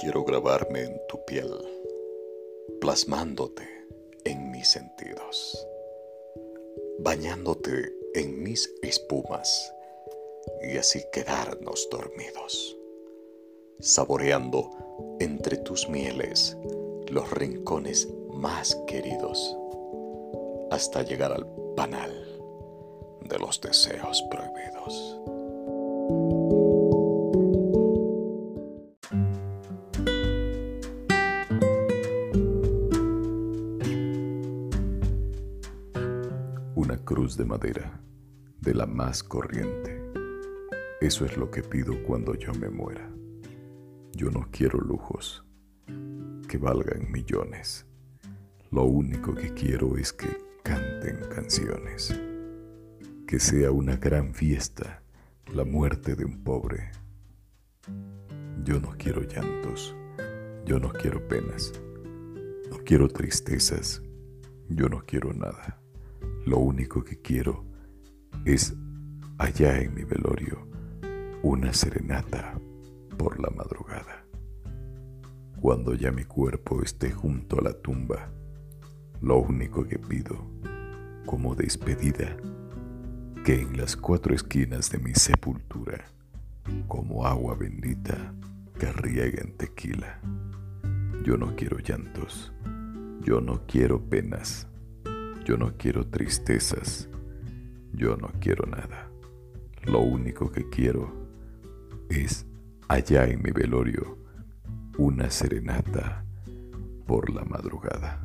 quiero grabarme en tu piel, plasmándote en mis sentidos, bañándote en mis espumas y así quedarnos dormidos, saboreando entre tus mieles los rincones más queridos, hasta llegar al panal de los deseos prohibidos. Una cruz de madera, de la más corriente. Eso es lo que pido cuando yo me muera. Yo no quiero lujos que valgan millones. Lo único que quiero es que canten canciones. Que sea una gran fiesta la muerte de un pobre. Yo no quiero llantos, yo no quiero penas, no quiero tristezas, yo no quiero nada. Lo único que quiero es, allá en mi velorio, una serenata por la madrugada. Cuando ya mi cuerpo esté junto a la tumba, lo único que pido, como despedida, que en las cuatro esquinas de mi sepultura, como agua bendita que riega en tequila, yo no quiero llantos, yo no quiero penas yo no quiero tristezas, yo no quiero nada. Lo único que quiero es, allá en mi velorio, una serenata por la madrugada.